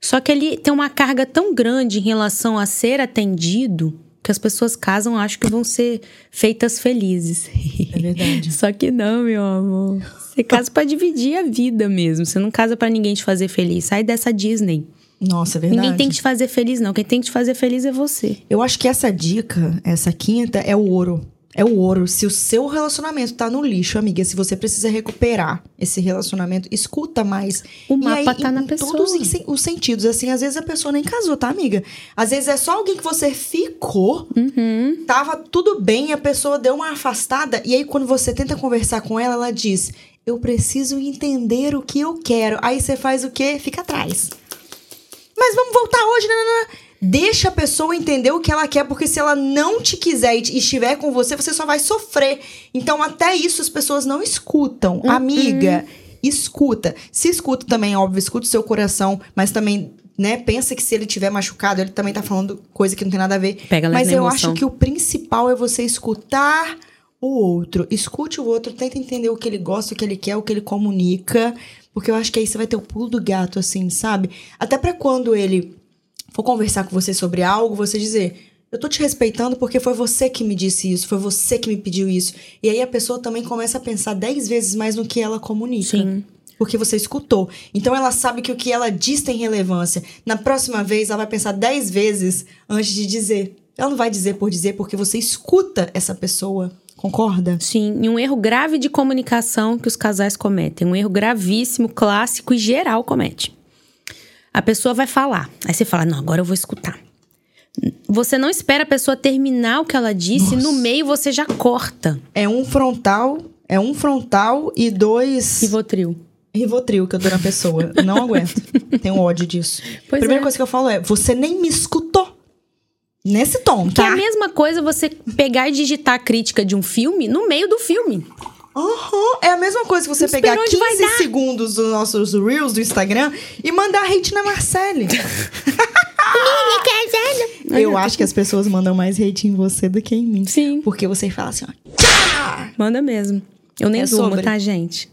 Só que ele tem uma carga tão grande em relação a ser atendido que as pessoas casam acham que vão ser feitas felizes. É verdade. Só que não, meu amor. Você casa pra dividir a vida mesmo. Você não casa pra ninguém te fazer feliz. Sai dessa Disney. Nossa, é verdade. Ninguém tem que te fazer feliz, não. Quem tem que te fazer feliz é você. Eu acho que essa dica, essa quinta, é o ouro. É o ouro. Se o seu relacionamento tá no lixo, amiga, se você precisa recuperar esse relacionamento, escuta mais. O E mapa aí, tá em, na em pessoa. todos os os sentidos. Assim, às vezes a pessoa nem casou, tá, amiga? Às vezes é só alguém que você ficou, Uhum. tava tudo bem, a pessoa deu uma afastada, e aí quando você tenta conversar com ela, ela diz: Eu preciso entender o que eu quero. Aí você faz o quê? Fica atrás. Mas vamos voltar hoje, né? Deixa a pessoa entender o que ela quer, porque se ela não te quiser e estiver com você, você só vai sofrer. Então, até isso as pessoas não escutam. Amiga, escuta. Se escuta também, óbvio, escuta o seu coração, mas também, né, pensa que se ele tiver machucado, ele também tá falando coisa que não tem nada a ver. Pega mas eu emoção. acho que o principal é você escutar o outro. Escute o outro, tenta entender o que ele gosta, o que ele quer, o que ele comunica. Porque eu acho que aí você vai ter o pulo do gato, assim, sabe? Até pra quando ele for conversar com você sobre algo, você dizer. Eu tô te respeitando porque foi você que me disse isso, foi você que me pediu isso. E aí a pessoa também começa a pensar dez vezes mais no que ela comunica. Sim. Porque você escutou. Então ela sabe que o que ela diz tem relevância. Na próxima vez, ela vai pensar dez vezes antes de dizer. Ela não vai dizer por dizer, porque você escuta essa pessoa. Concorda? Sim, e um erro grave de comunicação que os casais cometem. Um erro gravíssimo, clássico e geral comete. A pessoa vai falar. Aí você fala, não, agora eu vou escutar. Você não espera a pessoa terminar o que ela disse, no meio você já corta. É um frontal, é um frontal e dois Rivotril. Rivotril que eu dou na pessoa. Não aguento. Tenho ódio disso. Pois Primeira é. coisa que eu falo é: você nem me escutou. Nesse tom, Que é tá? a mesma coisa você pegar e digitar a crítica de um filme no meio do filme. Aham, É a mesma coisa que você pegar esperou onde vai 15 dar. segundos dos nossos Reels do Instagram e mandar hate na Marcele. Eu acho que as pessoas mandam mais hate em você do que em mim. Sim. Porque você fala assim, ó. "Tchá!" Manda mesmo. Eu nem É durmo, sobre. tá, gente?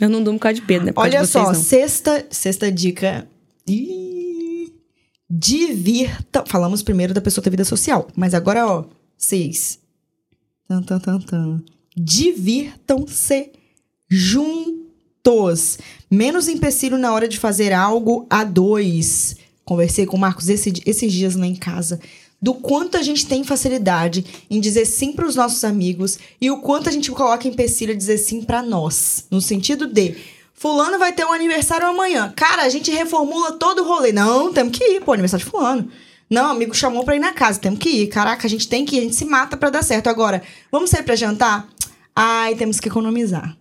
Eu não durmo por causa de Pedro, né? Por Olha vocês, só, não. sexta, sexta dica. Ih, Divirta. Falamos primeiro da pessoa ter vida social. Mas agora, ó, seis. Tan, tan, tan, tan. Divirtam-se juntos. Menos empecilho na hora de fazer algo a dois. Conversei com o Marcos esse- esses dias lá em casa. Do quanto a gente tem facilidade em dizer sim para os nossos amigos e o quanto a gente coloca empecilho a dizer sim para nós. No sentido de, fulano vai ter um aniversário amanhã. Cara, a gente reformula todo o rolê. Não, temos que ir, pô, aniversário de fulano. Não, amigo chamou pra ir na casa, temos que ir. Caraca, a gente tem que ir, a gente se mata pra dar certo. Agora, vamos sair pra jantar? Ai, temos que economizar.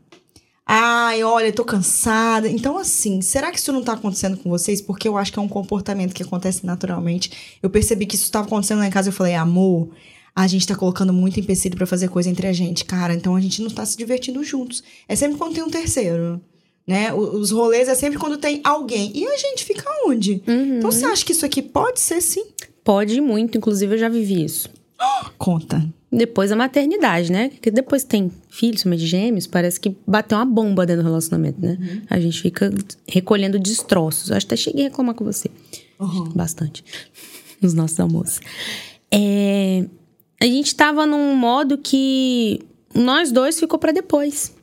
Ai, olha, tô cansada. Então, assim, será que isso não tá acontecendo com vocês? Porque eu acho que é um comportamento que acontece naturalmente. Eu percebi que isso estava acontecendo lá em casa. Eu falei, amor, a gente tá colocando muito empecilho pra fazer coisa entre a gente, cara. Então a gente não tá se divertindo juntos. É sempre quando tem um terceiro. Né? Os rolês é sempre quando tem alguém. E a gente fica onde? Então você acha que isso aqui pode ser sim? Pode muito, inclusive eu já vivi isso. Conta. Depois a maternidade, né? Porque depois tem filhos, mas de gêmeos, parece que bateu uma bomba dentro do relacionamento, né? A gente fica recolhendo destroços. Eu acho que até cheguei a reclamar com você. Bastante. Nos nossos almoços. É, a gente tava num modo que nós dois ficou pra depois.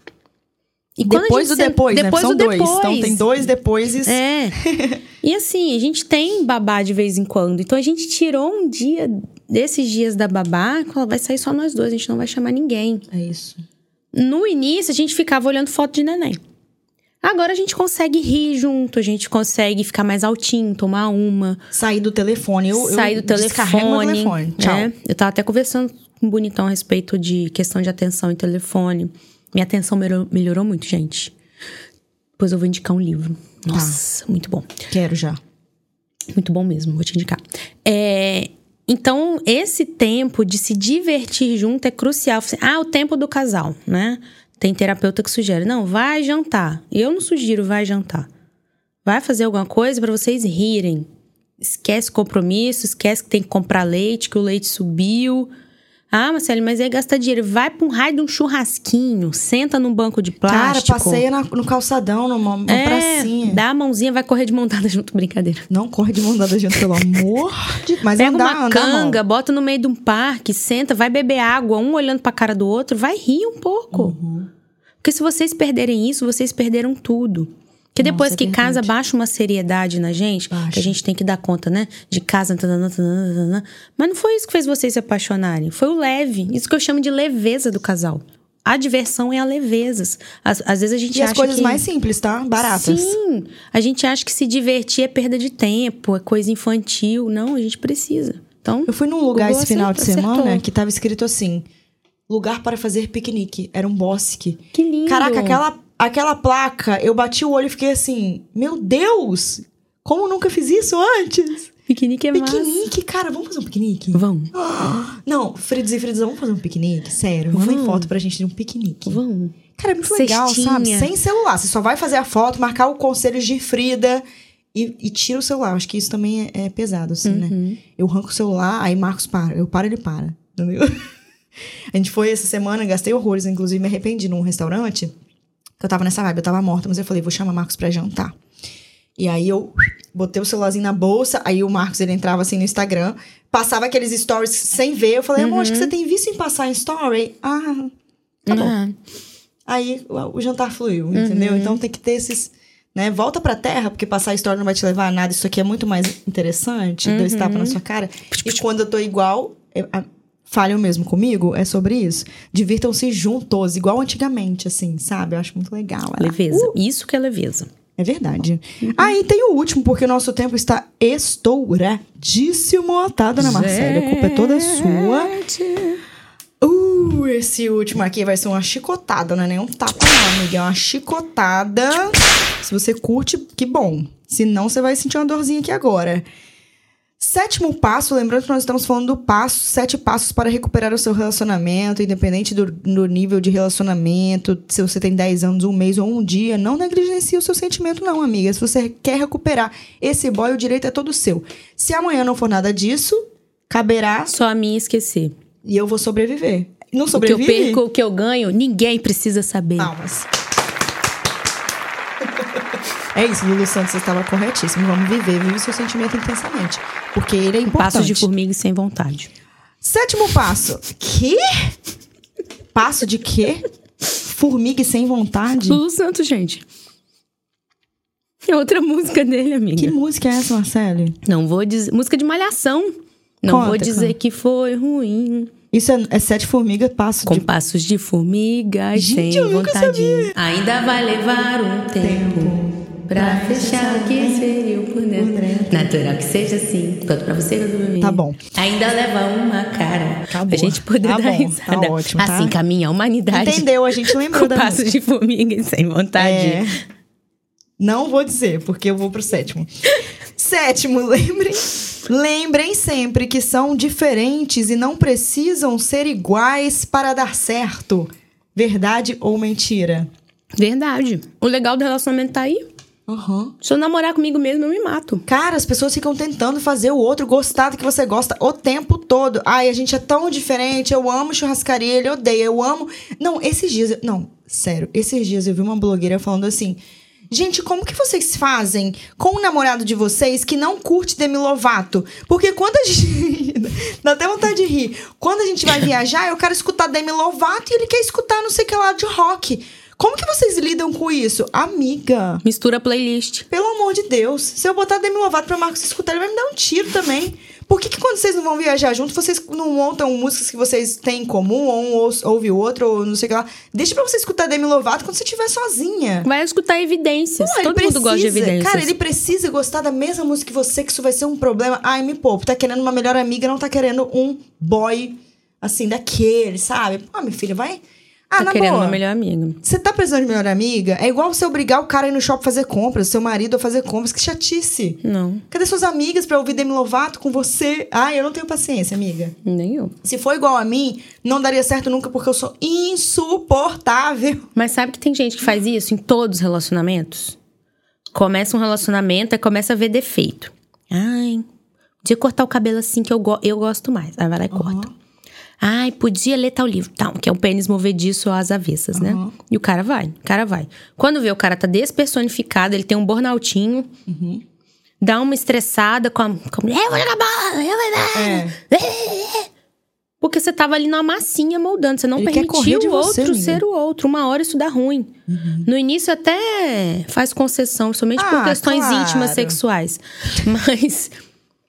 E depois do depois, né? depois São do dois. depois. Então tem dois depois. É. e assim, a gente tem babá de vez em quando. Então a gente tirou um dia desses dias da babá, ela vai sair só nós dois, a gente não vai chamar ninguém. É isso. No início, a gente ficava olhando foto de neném. Agora a gente consegue rir junto, a gente consegue ficar mais altinho, tomar uma, Sair do telefone. Eu, sair do telefone. telefone. Tchau. né? Eu tava até conversando com o Bonitão a respeito de questão de atenção em telefone. Minha atenção melhorou, melhorou muito, gente. Depois eu vou indicar um livro. Tá. Nossa, muito bom. Quero já. Muito bom mesmo, vou te indicar. É, então, esse tempo de se divertir junto é crucial. Ah, o tempo do casal, né? Tem terapeuta que sugere, não, vai jantar. Eu não sugiro, vai jantar. Vai fazer alguma coisa para vocês rirem. Esquece compromisso, esquece que tem que comprar leite, que o leite subiu. Ah, Marcelo, mas aí gasta dinheiro. Vai pra um raio de um churrasquinho, senta num banco de Cara, plástico. passeia na- no calçadão, numa, numa é, pracinha. dá a mãozinha, vai correr de montada junto, brincadeira. Não corre de mão dada junto, pelo amor de Mas Pega andar, uma andar, canga, bota no meio de um parque, senta, vai beber água, um olhando pra cara do outro, vai rir um pouco. Uhum. Porque se vocês perderem isso, vocês perderam tudo. Porque depois Nossa, é que casa, baixa uma seriedade na gente, que Baixa. a gente tem que dar conta, né? De casa. tanana, tanana, tanana. Mas não foi isso que fez vocês se apaixonarem. Foi o leve. Isso que eu chamo de leveza do casal. A diversão é a leveza. Às, às vezes a gente E acha as coisas que... mais simples, tá? Baratas. Sim. A gente acha que se divertir é perda de tempo, é coisa infantil. Não, a gente precisa. Então, Eu fui num lugar esse final de acertou. semana que tava escrito assim: lugar para fazer piquenique. Era um bosque. que lindo. Caraca, aquela, aquela placa, eu bati o olho e fiquei assim: Meu Deus! Como eu nunca fiz isso antes? Piquenique é massa. Piquenique, cara, vamos fazer um piquenique? Vamos, Não, Fridos e Fridos, vamos fazer um piquenique? Sério, mandem Vamos. foto pra gente de um piquenique. vamos. Cara, é muito legal, Cestinha. sabe? Sem celular. Você só vai fazer a foto, marcar o conselho de Frida e, e tira o celular. Acho que isso também é, é pesado, assim, né? Uhum. Eu arranco o celular, aí Marcos para. Eu paro, ele para. Entendeu? A gente foi essa semana, gastei horrores, inclusive me arrependi num restaurante. Que eu tava nessa vibe, eu tava morta, mas eu falei, vou chamar Marcos pra jantar. E aí eu botei o celularzinho na bolsa, aí o Marcos ele entrava assim no Instagram, passava aqueles stories sem ver. Eu falei, amor, acho que você tem visto em passar em story? Ah, tá bom. Ah, Aí o, o jantar fluiu, entendeu? Então tem que ter esses. Né? Volta pra terra, porque passar a história não vai te levar a nada. Isso aqui é muito mais interessante, dois tapas na sua cara. E quando eu tô igual, eu, a, falham mesmo comigo, é sobre isso. Divirtam-se juntos, igual antigamente, assim, sabe? Eu acho muito legal. Ela- leveza. Isso que é leveza. É verdade. Aí tem o último, porque o nosso tempo está estouradíssimo, tá, dona Marcela? A culpa é toda sua. Uh, esse último aqui vai ser uma chicotada, não é nem um tapa, não, amiga. É uma chicotada. Se você curte, que bom. Se não, você vai sentir uma dorzinha aqui agora. Sétimo passo, lembrando que nós estamos falando do passo, sete passos para recuperar o seu relacionamento, independente do, do nível de relacionamento, se você tem 10 anos, um mês ou um dia, não negligencie o seu sentimento, não, amiga. Se você quer recuperar esse boy, o direito é todo seu. Se amanhã não for nada disso, caberá Só a mim esquecer. e eu vou sobreviver. Não O que eu sobrevive? perco, o que eu ganho, ninguém precisa saber. Palmas. É isso, Lulu Santos estava corretíssimo. Vamos viver, vive o seu sentimento intensamente. Porque ele é importante. Passo de formiga sem vontade. Sétimo passo. Que? Passo de quê? Formiga sem vontade? Lulu Santos, gente. É outra música dele, amiga. Que música é essa, Marcele? Não vou dizer. Música de malhação. Não Conta, vou dizer que foi ruim. Isso é, é sete formigas, passo Com de... passos de formiga Gente, sem vontade. sabia. Ainda vai levar um tempo. Pra fechar o que seria por dentro. Natural que seja assim. Tanto pra você quanto pra mim. Tá bom. Ainda leva uma cara. Acabou. Pra gente poder Tá dar bom, risada. tá ótimo, tá? Assim caminha a humanidade. Entendeu? A gente lembrou Com da passos de formiga e sem vontade. É. Não vou dizer, porque eu vou pro sétimo. Sétimo, lembrem, lembrem sempre que são diferentes e não precisam ser iguais para dar certo. Verdade ou mentira? Verdade. O legal do relacionamento tá aí. Aham. Se eu namorar comigo mesmo, eu me mato. Cara, as pessoas ficam tentando fazer o outro gostar do que você gosta o tempo todo. Ai, a gente é tão diferente. Eu amo churrascaria, ele odeia. Eu amo. Não, esses dias. eu- Não, sério. Esses dias eu vi uma blogueira falando assim. Gente, como que vocês fazem com o namorado de vocês que não curte Demi Lovato? Porque quando a gente. Dá até vontade de rir. Quando a gente vai viajar, eu quero escutar Demi Lovato e ele quer escutar não sei o que lá de rock. Como que vocês lidam com isso? Amiga. Mistura playlist. Pelo amor de Deus. Se eu botar Demi Lovato pra Marcos escutar, ele vai me dar um tiro também. Por que, que quando vocês não vão viajar juntos, vocês não montam músicas que vocês têm em comum, ou um ou- ouve o outro, ou não sei o que lá? Deixa pra você escutar Demi Lovato quando você estiver sozinha. Vai escutar evidências. Não, Todo mundo gosta de precisa- evidências. Cara, ele precisa gostar da mesma música que você, que isso vai ser um problema. Ai, me poupe. Tá querendo uma melhor amiga, não tá querendo um boy, assim, daquele, sabe? Pô, minha filha, vai... Ah, tá querendo boa. uma melhor amiga. Você tá precisando de melhor amiga? É igual você obrigar o cara a ir no shopping fazer compras, seu marido a fazer compras. Que chatice. Não, Cadê suas amigas pra ouvir Demi Lovato com você? Ai, eu não tenho paciência, amiga. nem eu. Se for igual a mim, não daria certo nunca porque eu sou insuportável. Mas sabe que tem gente que faz isso em todos os relacionamentos? Começa um relacionamento e começa a ver defeito. Ai, podia cortar o cabelo assim que eu, go eu gosto mais. Aí vai lá e corta. Ai, podia ler tal livro. Tal, que é um pênis movediço às avessas, né? E o cara vai, o cara vai. Quando vê o cara tá despersonificado, ele tem um burnoutinho. Dá uma estressada com a, com a mulher. Eu vou jogar bola, eu vou... É. Porque você tava ali na massinha moldando. Você não Ele permitiu o você, outro amiga. ser o outro. Uma hora isso dá ruim. No início até faz concessão, somente por Ah, questões claro. íntimas sexuais. Mas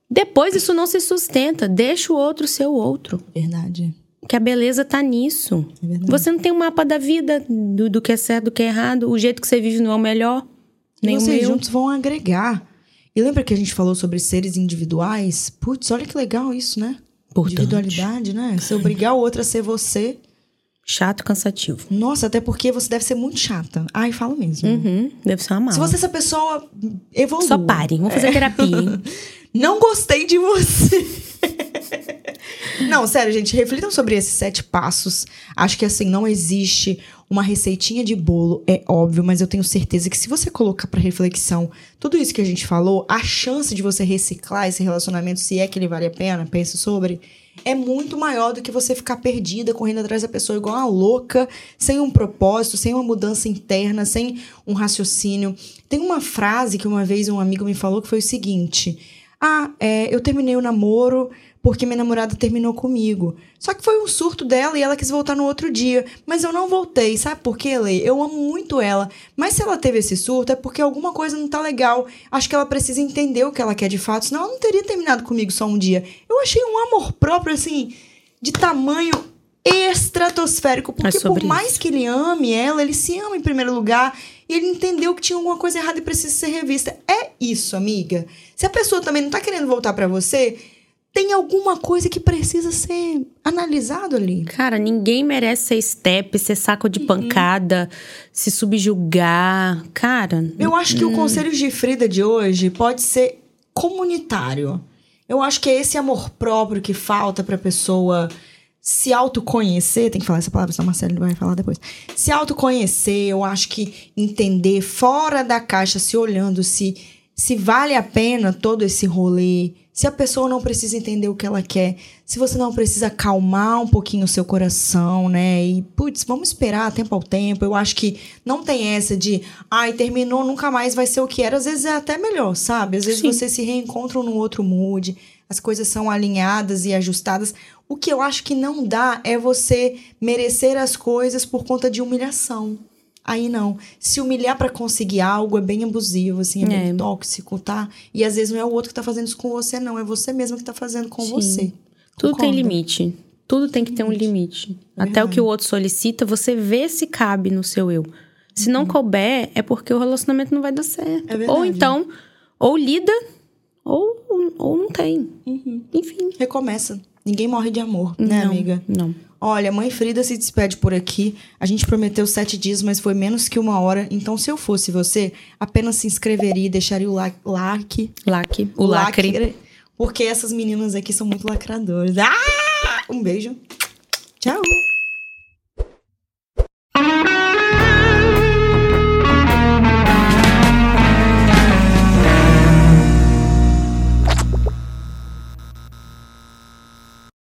depois isso não se sustenta. Deixa o outro ser o outro. Verdade. Que a beleza tá nisso. É. Você não tem um mapa da vida do, do que é certo, do que é errado. O jeito que você vive não é o melhor. E Nem o vocês meu. juntos vão agregar. E lembra que a gente falou sobre seres individuais? Putz, olha que legal isso, né? Importante. Individualidade, né? Se obrigar o outro a ser você. Chato, cansativo. Nossa, até porque você deve ser muito chata. Ai, falo mesmo. Uhum, deve ser uma mala. Se você é essa pessoa evolua. Só pare, vamos fazer terapia, hein? Não gostei de você. não, sério, gente, reflitam sobre esses sete passos. Acho que assim, não existe uma receitinha de bolo, é óbvio, mas eu tenho certeza que se você colocar pra reflexão tudo isso que a gente falou, a chance de você reciclar esse relacionamento, se é que ele vale a pena, pense sobre, é muito maior do que você ficar perdida, correndo atrás da pessoa igual uma louca, sem um propósito, sem uma mudança interna, sem um raciocínio. Tem uma frase que uma vez um amigo me falou que foi o seguinte: Ah, é, eu terminei o namoro porque minha namorada terminou comigo. Só que foi um surto dela e ela quis voltar no outro dia. Mas eu não voltei, sabe por quê, Lê? Eu amo muito ela. Mas se ela teve esse surto, é porque alguma coisa não tá legal. Acho que ela precisa entender o que ela quer de fato, senão ela não teria terminado comigo só um dia. Eu achei um amor próprio, assim, de tamanho estratosférico. Porque por sobre mais isso. que ele ame ela, ele se ama em primeiro lugar. E ele entendeu que tinha alguma coisa errada e precisa ser revista. É isso, amiga. Se a pessoa também não tá querendo voltar pra você, tem alguma coisa que precisa ser analisado ali. Cara, ninguém merece ser step, ser saco Uhum. de pancada, se subjugar. Cara, Eu acho que o conselho de Frida de hoje pode ser comunitário. Eu acho que é esse amor próprio que falta pra pessoa se autoconhecer, tem que falar essa palavra, senão a Marcelo vai falar depois. Se autoconhecer, eu acho que entender fora da caixa, se olhando, se, se vale a pena todo esse rolê, se a pessoa não precisa entender o que ela quer, se você não precisa acalmar um pouquinho o seu coração, né? E, putz, vamos esperar tempo ao tempo. Eu acho que não tem essa de, ai, terminou, nunca mais vai ser o que era. Às vezes é até melhor, sabe? Às vezes Sim. vocês se reencontram num outro mood, as coisas são alinhadas e ajustadas. O que eu acho que não dá é você merecer as coisas por conta de humilhação. Aí não. Se humilhar pra conseguir algo é bem abusivo, assim, é, bem É. tóxico, tá? E às vezes não é o outro que tá fazendo isso com você, não. É você mesmo que tá fazendo com Sim. você. tudo tem limite. Tudo tem que ter um limite. É Até o que o outro solicita, você vê se cabe no seu eu. Se não couber, é porque o relacionamento não vai dar certo. É ou então, ou lida, ou, ou não tem. Uhum. Enfim. Recomeça. Ninguém morre de amor, né, não, amiga? Não. Olha, mãe Frida se despede por aqui. A gente prometeu sete dias, mas foi menos que uma hora. Então, se eu fosse você, apenas se inscreveria e deixaria o la- like. Laque. O lacre. Porque essas meninas aqui são muito lacradoras. Ah! Um beijo. Tchau.